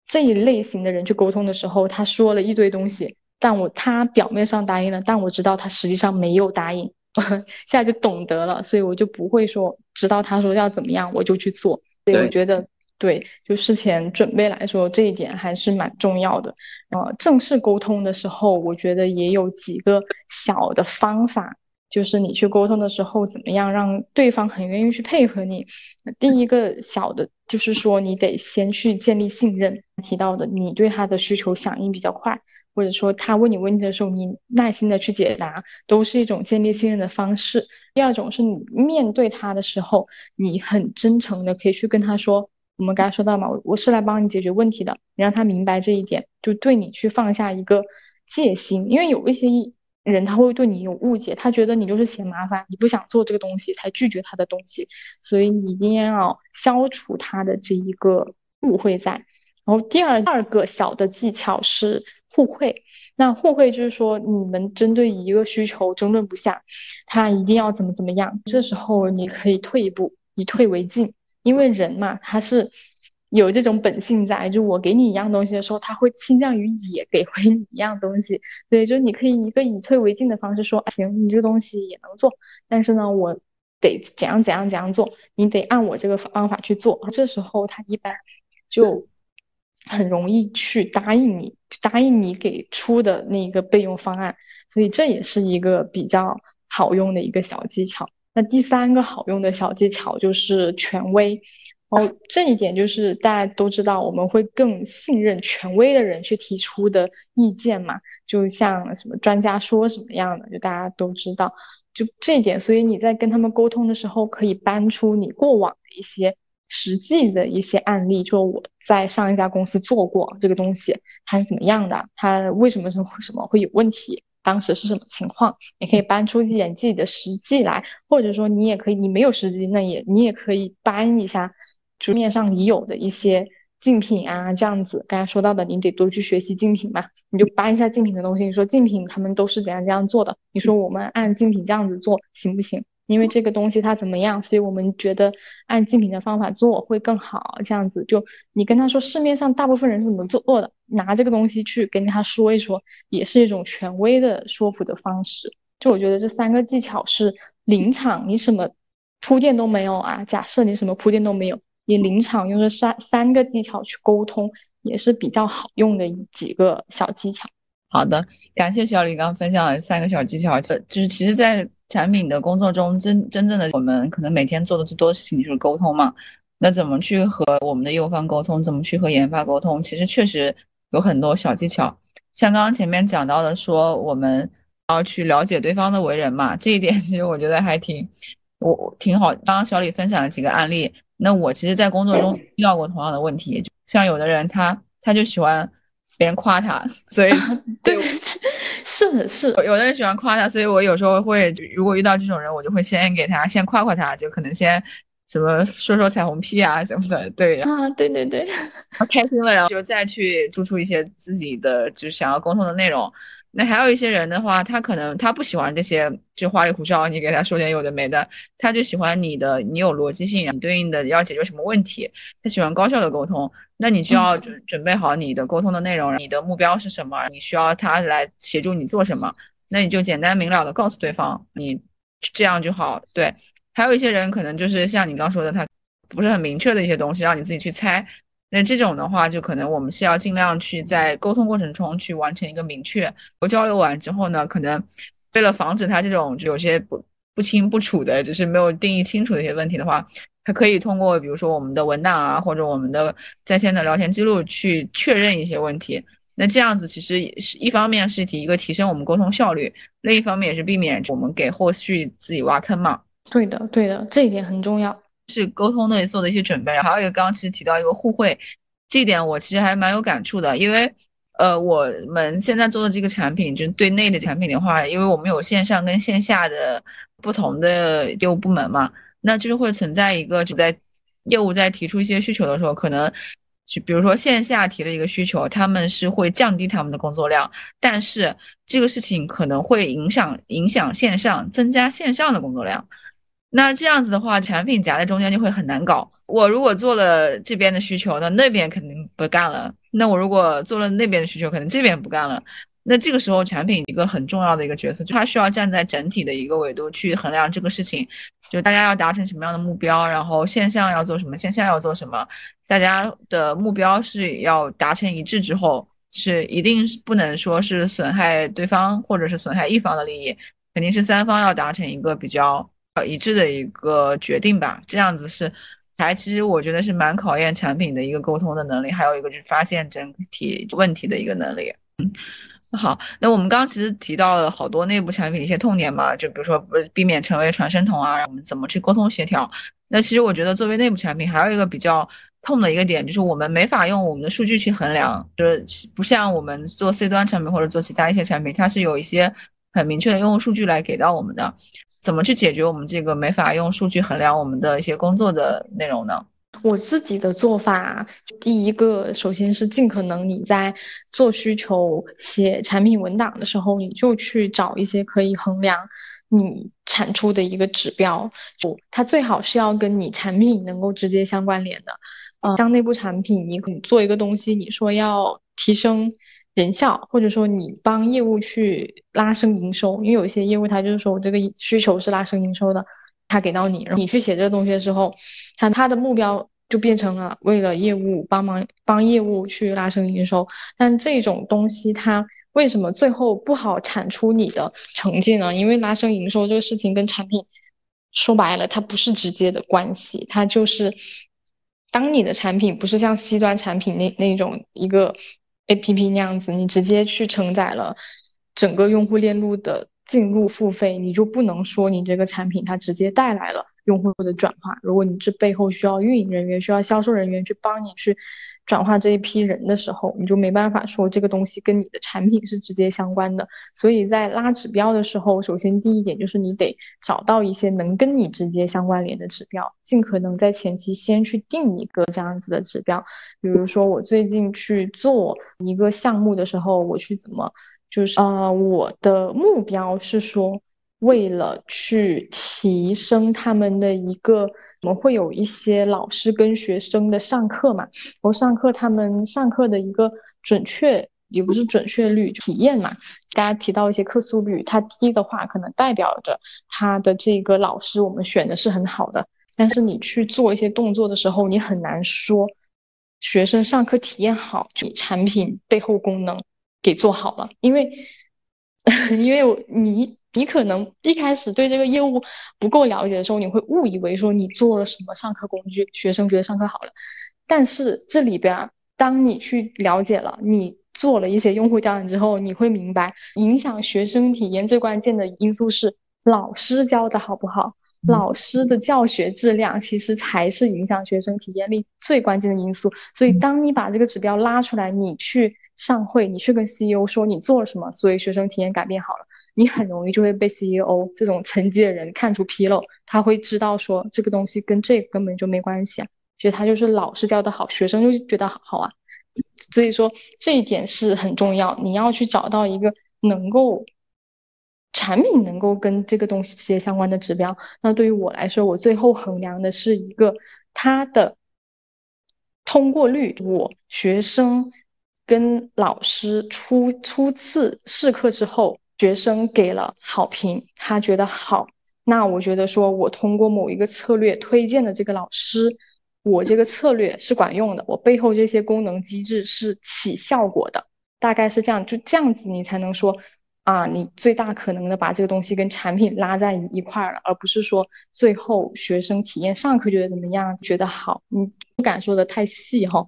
S2: 这一类型的人去沟通的时候，他说了一堆东西，但我他表面上答应了，但我知道他实际上没有答应。现在就懂得了，所以我就不会说知道他说要怎么样我就去做。所以我觉得，对，就事前准备来说，这一点还是蛮重要的。呃，正式沟通的时候，我觉得也有几个小的方法，就是你去沟通的时候，怎么样让对方很愿意去配合你。第一个小的，就是说你得先去建立信任。提到的，你对他的需求响应比较快。或者说他问你问题的时候，你耐心的去解答，都是一种建立信任的方式。第二种是你面对他的时候，你很真诚的可以去跟他说，我们刚才说到嘛，我我是来帮你解决问题的，你让他明白这一点，就对你去放下一个戒心。因为有一些人他会对你有误解，他觉得你就是嫌麻烦，你不想做这个东西才拒绝他的东西，所以你一定要消除他的这一个误会在。然后第二二个小的技巧是。互惠，那互惠就是说，你们针对一个需求争论不下，他一定要怎么怎么样，这时候你可以退一步，以退为进，因为人嘛，他是有这种本性在，就我给你一样东西的时候，他会倾向于也给回你一样东西，所以就你可以一个以退为进的方式说，行，你这个东西也能做，但是呢，我得怎样怎样怎样做，你得按我这个方法去做，这时候他一般就。很容易去答应你，答应你给出的那个备用方案，所以这也是一个比较好用的一个小技巧。那第三个好用的小技巧就是权威，哦，这一点就是大家都知道，我们会更信任权威的人去提出的意见嘛，就像什么专家说什么样的，就大家都知道，就这一点，所以你在跟他们沟通的时候，可以搬出你过往的一些。实际的一些案例，就我在上一家公司做过这个东西，它是怎么样的？它为什么是什么会有问题？当时是什么情况？你可以搬出一点自己的实际来，或者说你也可以，你没有实际，那也你也可以搬一下桌面上已有的一些竞品啊，这样子。刚才说到的，你得多去学习竞品嘛，你就搬一下竞品的东西。你说竞品他们都是怎样这样做的？你说我们按竞品这样子做行不行？因为这个东西它怎么样，所以我们觉得按竞品的方法做会更好。这样子，就你跟他说市面上大部分人是怎么做的，拿这个东西去跟他说一说，也是一种权威的说服的方式。就我觉得这三个技巧是临场，你什么铺垫都没有啊。假设你什么铺垫都没有，你临场用这三三个技巧去沟通，也是比较好用的几个小技巧。
S1: 好的，感谢小李刚分享的三个小技巧。这就是其实，在产品的工作中，真真正的我们可能每天做的最多的事情就是沟通嘛。那怎么去和我们的业务方沟通？怎么去和研发沟通？其实确实有很多小技巧。像刚刚前面讲到的，说我们要去了解对方的为人嘛，这一点其实我觉得还挺我挺好。刚刚小李分享了几个案例，那我其实，在工作中遇到过同样的问题，像有的人他他就喜欢。别人夸他，所以
S2: 对，是的，是
S1: 有的人喜欢夸他，所以我有时候会，如果遇到这种人，我就会先给他先夸夸他，就可能先什么说说彩虹屁啊什么的，对
S2: 啊，对对对，
S1: 他开心了，然后就再去输出一些自己的就是想要沟通的内容。那还有一些人的话，他可能他不喜欢这些就花里胡哨，你给他说点有的没的，他就喜欢你的，你有逻辑性，你对应的要解决什么问题，他喜欢高效的沟通，那你就要准准备好你的沟通的内容，你的目标是什么，你需要他来协助你做什么，那你就简单明了的告诉对方，你这样就好。对，还有一些人可能就是像你刚说的，他不是很明确的一些东西，让你自己去猜。那这种的话，就可能我们是要尽量去在沟通过程中去完成一个明确。我交流完之后呢，可能为了防止他这种就有些不不清不楚的，就是没有定义清楚的一些问题的话，他可以通过比如说我们的文档啊，或者我们的在线的聊天记录去确认一些问题。那这样子其实也是一方面是提一个提升我们沟通效率，另一方面也是避免我们给后续自己挖坑嘛。
S2: 对的，对的，这一点很重要。
S1: 是沟通的做的一些准备，还有一个刚刚其实提到一个互惠，这一点我其实还蛮有感触的，因为呃我们现在做的这个产品，就是对内的产品的话，因为我们有线上跟线下的不同的业务部门嘛，那就是会存在一个就在业务在提出一些需求的时候，可能就比如说线下提了一个需求，他们是会降低他们的工作量，但是这个事情可能会影响影响线上，增加线上的工作量。那这样子的话，产品夹在中间就会很难搞。我如果做了这边的需求，那那边肯定不干了。那我如果做了那边的需求，可能这边不干了。那这个时候，产品一个很重要的一个角色，就它需要站在整体的一个维度去衡量这个事情，就大家要达成什么样的目标，然后线上要做什么，线下要做什么，大家的目标是要达成一致之后，是一定是不能说是损害对方或者是损害一方的利益，肯定是三方要达成一个比较。一致的一个决定吧，这样子是，还其实我觉得是蛮考验产品的一个沟通的能力，还有一个就是发现整体问题的一个能力。嗯，好，那我们刚刚其实提到了好多内部产品一些痛点嘛，就比如说不避免成为传声筒啊，我们怎么去沟通协调？那其实我觉得作为内部产品，还有一个比较痛的一个点，就是我们没法用我们的数据去衡量，就是不像我们做 C 端产品或者做其他一些产品，它是有一些很明确的用户数据来给到我们的。怎么去解决我们这个没法用数据衡量我们的一些工作的内容呢？
S2: 我自己的做法，第一个首先是尽可能你在做需求、写产品文档的时候，你就去找一些可以衡量你产出的一个指标，就它最好是要跟你产品能够直接相关联的。呃，像内部产品，你可做一个东西，你说要提升。人效，或者说你帮业务去拉升营收，因为有些业务他就是说我这个需求是拉升营收的，他给到你，然后你去写这个东西的时候，他他的目标就变成了为了业务帮忙帮业务去拉升营收。但这种东西它为什么最后不好产出你的成绩呢？因为拉升营收这个事情跟产品说白了，它不是直接的关系，它就是当你的产品不是像 C 端产品那那种一个 APP 那样子，你直接去承载了整个用户链路的进入付费，你就不能说你这个产品它直接带来了。用户或者转化，如果你这背后需要运营人员、需要销售人员去帮你去转化这一批人的时候，你就没办法说这个东西跟你的产品是直接相关的。所以在拉指标的时候，首先第一点就是你得找到一些能跟你直接相关联的指标，尽可能在前期先去定一个这样子的指标。比如说我最近去做一个项目的时候，我去怎么就是呃，我的目标是说。为了去提升他们的一个，我们会有一些老师跟学生的上课嘛，我上课他们上课的一个准确也不是准确率体验嘛，大家提到一些客诉率，它低的话，可能代表着他的这个老师我们选的是很好的，但是你去做一些动作的时候，你很难说学生上课体验好，你产品背后功能给做好了，因为 因为你。你可能一开始对这个业务不够了解的时候，你会误以为说你做了什么上课工具，学生觉得上课好了。但是这里边，当你去了解了，你做了一些用户调研之后，你会明白，影响学生体验最关键的因素是老师教的好不好，老师的教学质量其实才是影响学生体验力最关键的因素。所以，当你把这个指标拉出来，你去上会，你去跟 CEO 说你做了什么，所以学生体验改变好了。你很容易就会被 CEO 这种层级的人看出纰漏，他会知道说这个东西跟这根本就没关系啊，其实他就是老师教的好，学生就觉得好啊，所以说这一点是很重要，你要去找到一个能够产品能够跟这个东西直接相关的指标。那对于我来说，我最后衡量的是一个它的通过率，我学生跟老师初初次试课之后。学生给了好评，他觉得好，那我觉得说，我通过某一个策略推荐的这个老师，我这个策略是管用的，我背后这些功能机制是起效果的，大概是这样，就这样子你才能说。啊，你最大可能的把这个东西跟产品拉在一块儿了，而不是说最后学生体验上课觉得怎么样，觉得好，你不敢说的太细哈，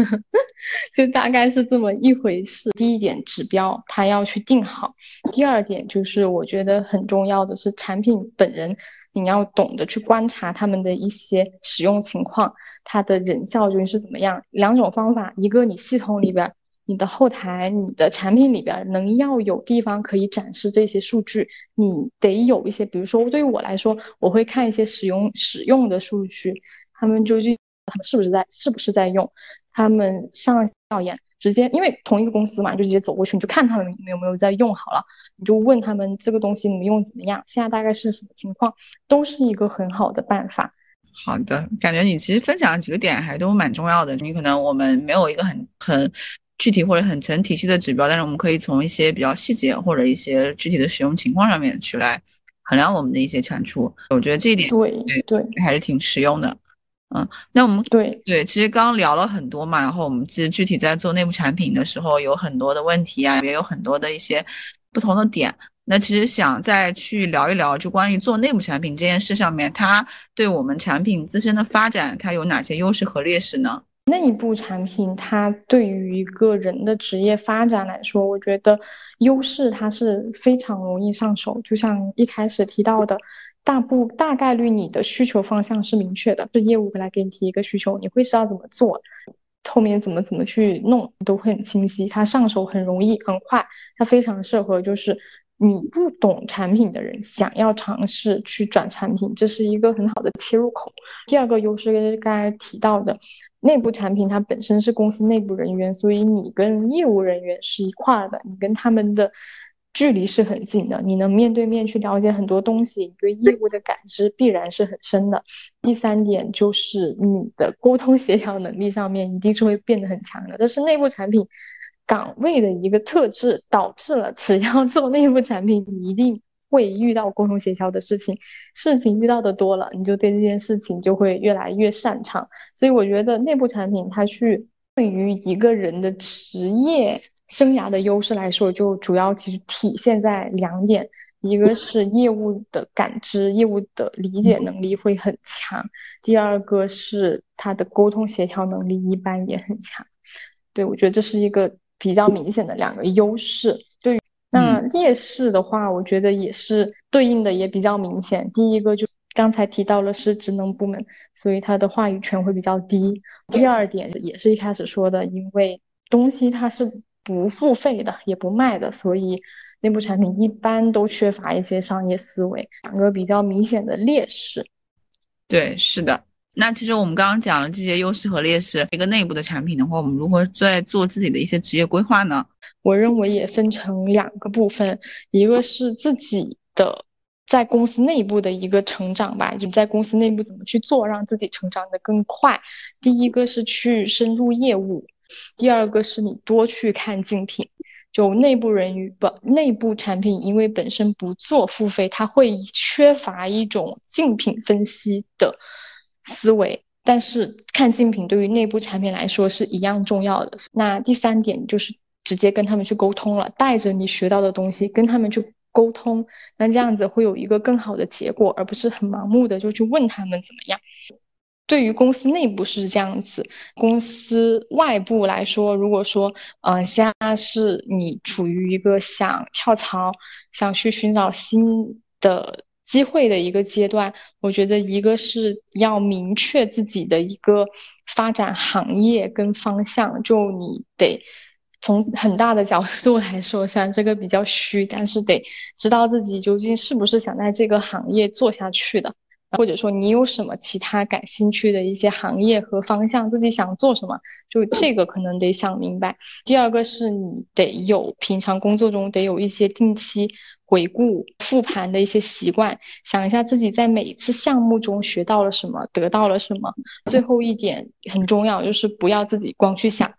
S2: 就大概是这么一回事。第一点指标他要去定好，第二点就是我觉得很重要的是产品本人，你要懂得去观察他们的一些使用情况，它的人效究竟是怎么样。两种方法，一个你系统里边。你的后台、你的产品里边能要有地方可以展示这些数据，你得有一些，比如说对于我来说，我会看一些使用使用的数据，他们究竟他们是不是在是不是在用，他们上调研直接，因为同一个公司嘛，就直接走过去，你就看他们有没有在用好了，你就问他们这个东西你们用怎么样，现在大概是什么情况，都是一个很好的办法。
S1: 好的，感觉你其实分享的几个点还都蛮重要的，你可能我们没有一个很很。具体或者很成体系的指标，但是我们可以从一些比较细节或者一些具体的使用情况上面去来衡量我们的一些产出。我觉得这一点
S2: 对对
S1: 还是挺实用的。嗯，那我们
S2: 对
S1: 对，其实刚刚聊了很多嘛，然后我们其实具体在做内部产品的时候有很多的问题啊，也有很多的一些不同的点。那其实想再去聊一聊，就关于做内部产品这件事上面，它对我们产品自身的发展，它有哪些优势和劣势呢？
S2: 内部产品，它对于一个人的职业发展来说，我觉得优势它是非常容易上手。就像一开始提到的，大部大概率你的需求方向是明确的，是业务来给你提一个需求，你会知道怎么做，后面怎么怎么去弄都会很清晰，它上手很容易很快，它非常适合就是。你不懂产品的人想要尝试去转产品，这是一个很好的切入口。第二个优势刚才提到的，内部产品它本身是公司内部人员，所以你跟业务人员是一块儿的，你跟他们的距离是很近的，你能面对面去了解很多东西，你对业务的感知必然是很深的。第三点就是你的沟通协调能力上面一定是会变得很强的，这是内部产品。岗位的一个特质导致了，只要做内部产品，你一定会遇到沟通协调的事情，事情遇到的多了，你就对这件事情就会越来越擅长。所以我觉得内部产品它去对于一个人的职业生涯的优势来说，就主要其实体现在两点。一个是业务的感知、业务的理解能力会很强，第二个是他的沟通协调能力一般也很强。对我觉得这是一个比较明显的两个优势。对，那劣势的话，我觉得也是对应的也比较明显。第一个就刚才提到了是职能部门，所以他的话语权会比较低。第二点也是一开始说的，因为东西它是不付费的，也不卖的，所以。内部产品一般都缺乏一些商业思维，两个比较明显的劣势。
S1: 对，是的。那其实我们刚刚讲了这些优势和劣势，一个内部的产品的话，我们如何在做自己的一些职业规划呢？
S2: 我认为也分成两个部分，一个是自己的在公司内部的一个成长吧，就在公司内部怎么去做，让自己成长的更快。第一个是去深入业务，第二个是你多去看竞品。就内部人员不内部产品，因为本身不做付费，它会缺乏一种竞品分析的思维。但是看竞品对于内部产品来说是一样重要的。那第三点就是直接跟他们去沟通了，带着你学到的东西跟他们去沟通，那这样子会有一个更好的结果，而不是很盲目的就去问他们怎么样。对于公司内部是这样子，公司外部来说，如果说，嗯，现在是你处于一个想跳槽、想去寻找新的机会的一个阶段，我觉得一个是要明确自己的一个发展行业跟方向，就你得从很大的角度来说，虽然这个比较虚，但是得知道自己究竟是不是想在这个行业做下去的。或者说你有什么其他感兴趣的一些行业和方向，自己想做什么，就这个可能得想明白。第二个是你得有平常工作中得有一些定期回顾复盘的一些习惯，想一下自己在每一次项目中学到了什么，得到了什么。最后一点很重要，就是不要自己光去想，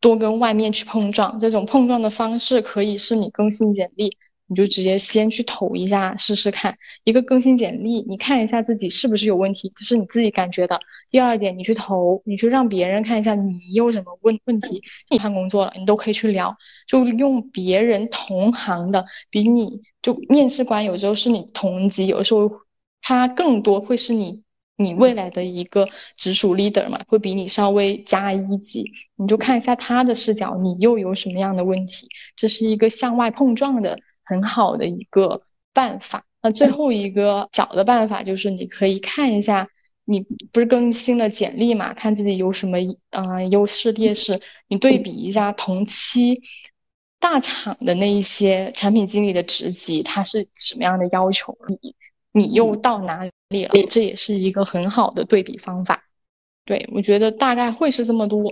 S2: 多跟外面去碰撞。这种碰撞的方式可以是你更新简历。你就直接先去投一下试试看，一个更新简历，你看一下自己是不是有问题，这是你自己感觉的。第二点，你去投，你去让别人看一下你有什么问问题。你换工作了，你都可以去聊，就用别人同行的，比你就面试官有时候是你同级，有时候他更多会是你你未来的一个直属 leader 嘛，会比你稍微加一级，你就看一下他的视角，你又有什么样的问题，这是一个向外碰撞的。很好的一个办法。那最后一个小的办法就是，你可以看一下，你不是更新了简历嘛？看自己有什么嗯优势劣势，你对比一下同期大厂的那一些产品经理的职级，他是什么样的要求？你你又到哪里了？这也是一个很好的对比方法。对我觉得大概会是这么多。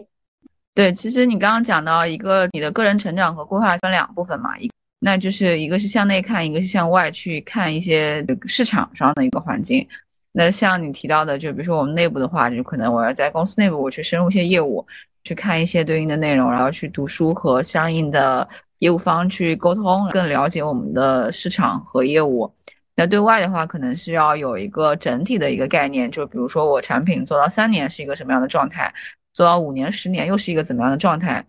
S1: 对，其实你刚刚讲到一个你的个人成长和规划分两部分嘛，一。那就是一个是向内看，一个是向外去看一些市场上的一个环境。那像你提到的，就比如说我们内部的话，就可能我要在公司内部我去深入一些业务，去看一些对应的内容，然后去读书和相应的业务方去沟通，更了解我们的市场和业务。那对外的话，可能是要有一个整体的一个概念，就比如说我产品做到三年是一个什么样的状态，做到五年、十年又是一个怎么样的状态。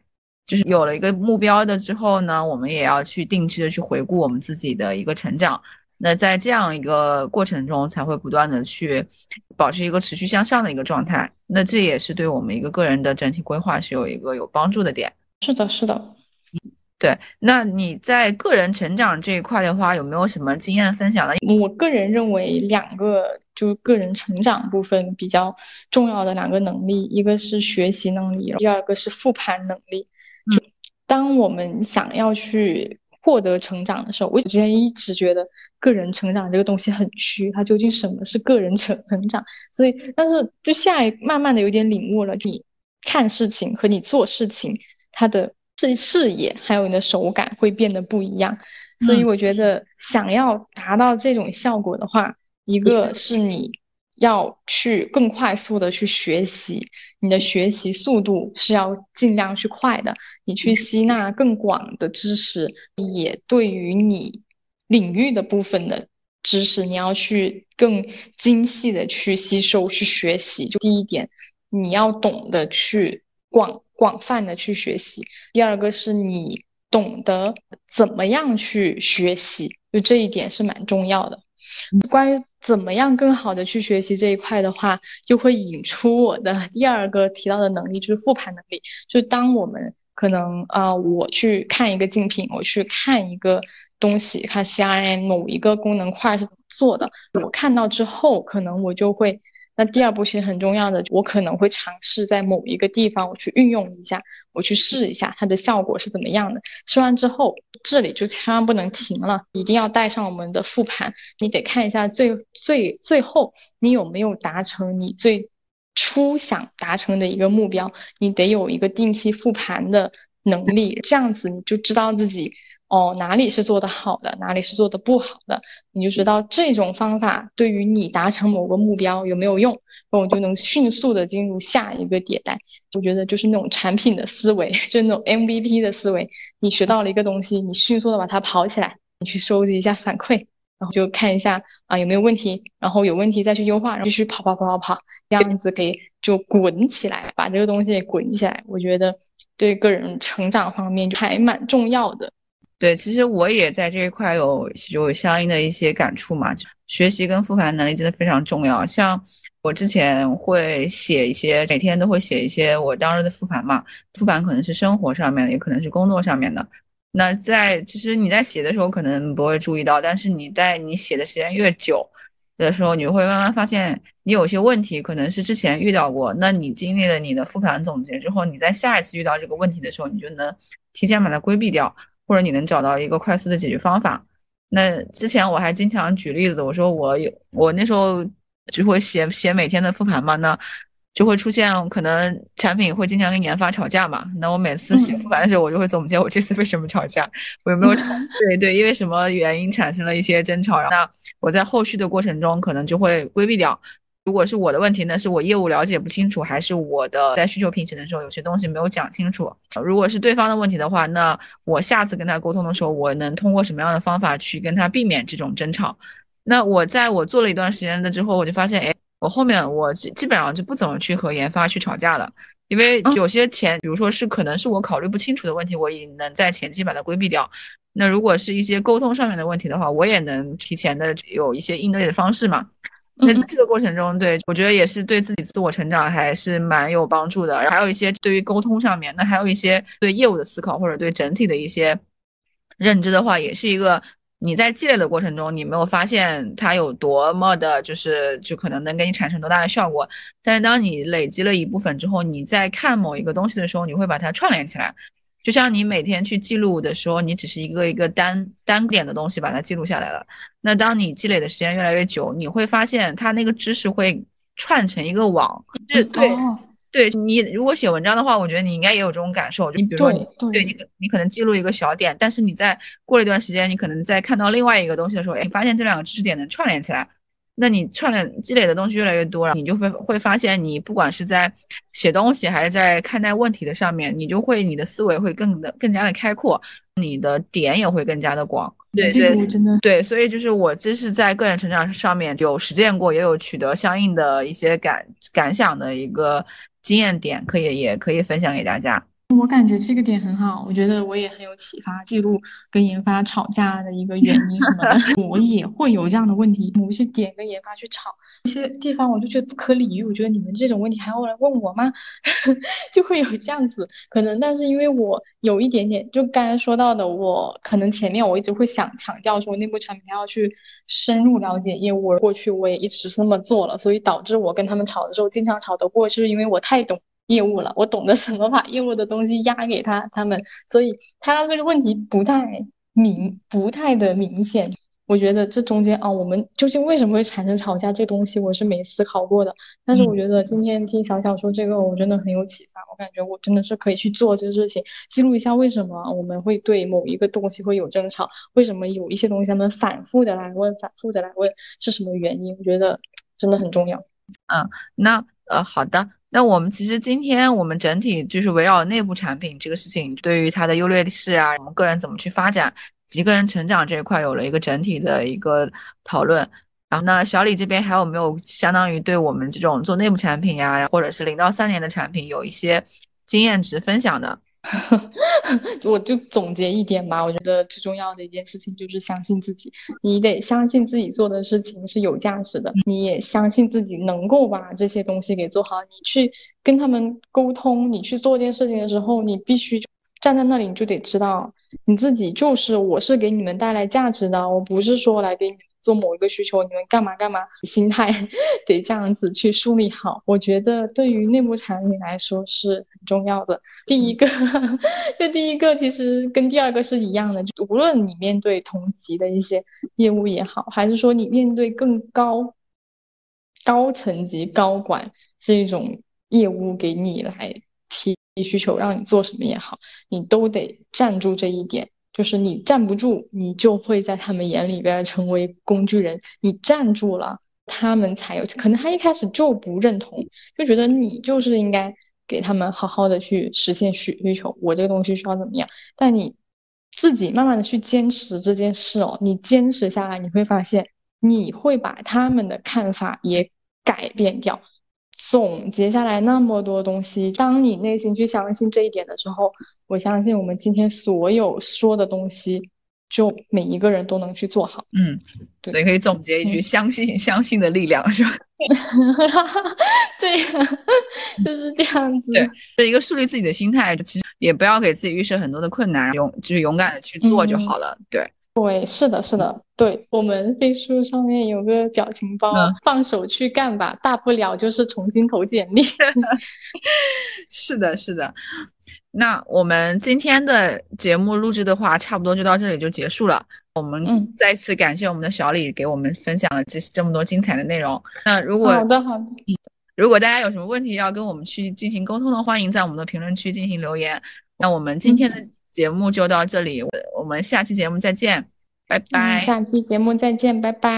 S1: 就是有了一个目标的之后呢，我们也要去定期的去回顾我们自己的一个成长。那在这样一个过程中，才会不断的去保持一个持续向上的一个状态。那这也是对我们一个个人的整体规划是有一个有帮助的点。
S2: 是的，是的，
S1: 对。那你在个人成长这一块的话，有没有什么经验分享呢？
S2: 我个人认为两个就是个人成长部分比较重要的两个能力，一个是学习能力，第二个是复盘能力。当我们想要去获得成长的时候，我之前一直觉得个人成长这个东西很虚，它究竟什么是个人成 成长？所以，但是就现在慢慢的有点领悟了，你看事情和你做事情，它的视视野还有你的手感会变得不一样。所以我觉得想要达到这种效果的话，一个是你。要去更快速的去学习，你的学习速度是要尽量去快的。你去吸纳更广的知识，也对于你领域的部分的知识，你要去更精细的去吸收、去学习。就第一点，你要懂得去广广泛的去学习；第二个是你懂得怎么样去学习，就这一点是蛮重要的。关于怎么样更好的去学习这一块的话，就会引出我的 第二个提到的能力，就是复盘能力。就当我们可能啊，我去看一个竞品，我去看一个东西，看 CRM 某一个功能块是怎么做的，我看到之后，可能我就会。那第二步其实很重要的，我可能会尝试在某一个地方我去运用一下，我去试一下它的效果是怎么样的。试完之后，这里就千万不能停了，一定要带上我们的复盘。你得看一下最最最后你有没有达成你最初想达成的一个目标，你得有一个定期复盘的能力，这样子你就知道自己。哦，哪里是做的好的，哪里是做的不好的，你就知道这种方法对于你达成某个目标有没有用，那我就能迅速的进入下一个迭代。我觉得就是那种产品的思维，就是那种 MVP 的思维。你学到了一个东西，你迅速的把它跑起来，你去收集一下反馈，然后就看一下啊有没有问题，然后有问题再去优化，然后继续跑跑跑跑跑，这样子给就滚起来，把这个东西滚起来。我觉得对个人成长方面还蛮重要的。
S1: 对，其实我也在这一块有有相应的一些感触嘛。学习跟复盘能力真的非常重要。像我之前会写一些，每天都会写一些我当日的复盘嘛。复盘可能是生活上面的，也可能是工作上面的。那在其实你在写的时候可能不会注意到，但是你在你写的时间越久的时候，你会慢慢发现你有些问题可能是之前遇到过。那你经历了你的复盘总结之后，你在下一次遇到这个问题的时候，你就能提前把它规避掉。或者你能找到一个快速的解决方法。那之前我还经常举例子，我说我有我那时候就会写写每天的复盘嘛，那就会出现可能产品会经常跟研发吵架嘛。那我每次写复盘的时候，我就会总结我这次为什么吵架，我有没有吵？对对，因为什么原因产生了一些争吵，那我在后续的过程中可能就会规避掉。如果是我的问题呢，是我业务了解不清楚，还是我的在需求评审的时候有些东西没有讲清楚？如果是对方的问题的话，那我下次跟他沟通的时候，我能通过什么样的方法去跟他避免这种争吵？那我在我做了一段时间的之后，我就发现，哎，我后面我基本上就不怎么去和研发去吵架了，因为有些前，比如说是可能是我考虑不清楚的问题，我也能在前期把它规避掉。那如果是一些沟通上面的问题的话，我也能提前的有一些应对的方式嘛。那这个过程中，对我觉得也是对自己自我成长还是蛮有帮助的。还有一些对于沟通上面，那还有一些对业务的思考或者对整体的一些认知的话，也是一个你在积累的过程中，你没有发现它有多么的，就是就可能能给你产生多大的效果。但是当你累积了一部分之后，你在看某一个东西的时候，你会把它串联起来。就像你每天去记录的时候，你只是一个一个单单点的东西把它记录下来了。那当你积累的时间越来越久，你会发现它那个知识会串成一个网。对对，对你如果写文章的话，我觉得你应该也有这种感受。你比如说，对你你可能记录一个小点，但是你在过了一段时间，你可能在看到另外一个东西的时候，哎，发现这两个知识点能串联起来。那你串联积累的东西越来越多了，你就会会发现，你不管是在写东西还是在看待问题的上面，你就会你的思维会更的更加的开阔，你的点也会更加的广。对对，
S2: 真的
S1: 对，所以就是我这是在个人成长上面有实践过，也有取得相应的一些感感想的一个经验点，可以也可以分享给大家。
S2: 我感觉这个点很好，我觉得我也很有启发。记录跟研发吵架的一个原因什么的，我也会有这样的问题。某些点跟研发去吵，一些地方我就觉得不可理喻。我觉得你们这种问题还要来问我吗？就会有这样子可能。但是因为我有一点点，就刚才说到的，我可能前面我一直会想强调说内部产品要去深入了解业务。过去我也一直是那么做了，所以导致我跟他们吵的时候经常吵得过，就是因为我太懂。业务了，我懂得怎么把业务的东西压给他他们，所以他的这个问题不太明，不太的明显。我觉得这中间啊，我们究竟为什么会产生吵架这东西，我是没思考过的。但是我觉得今天听小小说这个，我真的很有启发。我感觉我真的是可以去做这个事情，记录一下为什么我们会对某一个东西会有争吵，为什么有一些东西他们反复的来问，反复的来问是什么原因？我觉得真的很重要。
S1: 嗯，那呃好的。那我们其实今天我们整体就是围绕内部产品这个事情，对于它的优劣势啊，我们个人怎么去发展，及个人成长这一块有了一个整体的一个讨论。然后呢，小李这边还有没有相当于对我们这种做内部产品呀，或者是零到三年的产品有一些经验值分享的？
S2: 我就总结一点吧，我觉得最重要的一件事情就是相信自己，你得相信自己做的事情是有价值的，你也相信自己能够把这些东西给做好。你去跟他们沟通，你去做一件事情的时候，你必须站在那里，你就得知道你自己就是我是给你们带来价值的，我不是说来给你。做某一个需求，你们干嘛干嘛，心态得这样子去梳理好。我觉得对于内部产品来说是很重要的。第一个，这第一个其实跟第二个是一样的，就无论你面对同级的一些业务也好，还是说你面对更高高层级高管这种业务给你来提需求，让你做什么也好，你都得站住这一点。就是你站不住，你就会在他们眼里边成为工具人。你站住了，他们才有可能。他一开始就不认同，就觉得你就是应该给他们好好的去实现需需求。我这个东西需要怎么样？但你自己慢慢的去坚持这件事哦，你坚持下来，你会发现你会把他们的看法也改变掉。总结下来那么多东西，当你内心去相信这一点的时候，我相信我们今天所有说的东西，就每一个人都能去做好。
S1: 嗯，所以可以总结一句：相信，相信的力量，是吧？
S2: 对，就是这样子。
S1: 对，是一个树立自己的心态，其实也不要给自己预设很多的困难，勇就是勇敢的去做就好了。对。
S2: 对，是的，是的，对我们飞书上面有个表情包，放手去干吧，大不了就是重新投简历。
S1: 是的，是的。那我们今天的节目录制的话，差不多就到这里就结束了。我们再次感谢我们的小李给我们分享了这这么多精彩的内容。那如果
S2: 好的好的，
S1: 如果大家有什么问题要跟我们去进行沟通的，欢迎在我们的评论区进行留言。那我们今天的。节目就到这里，我们下期节目再见，拜拜。
S2: 下期节目再见，拜拜。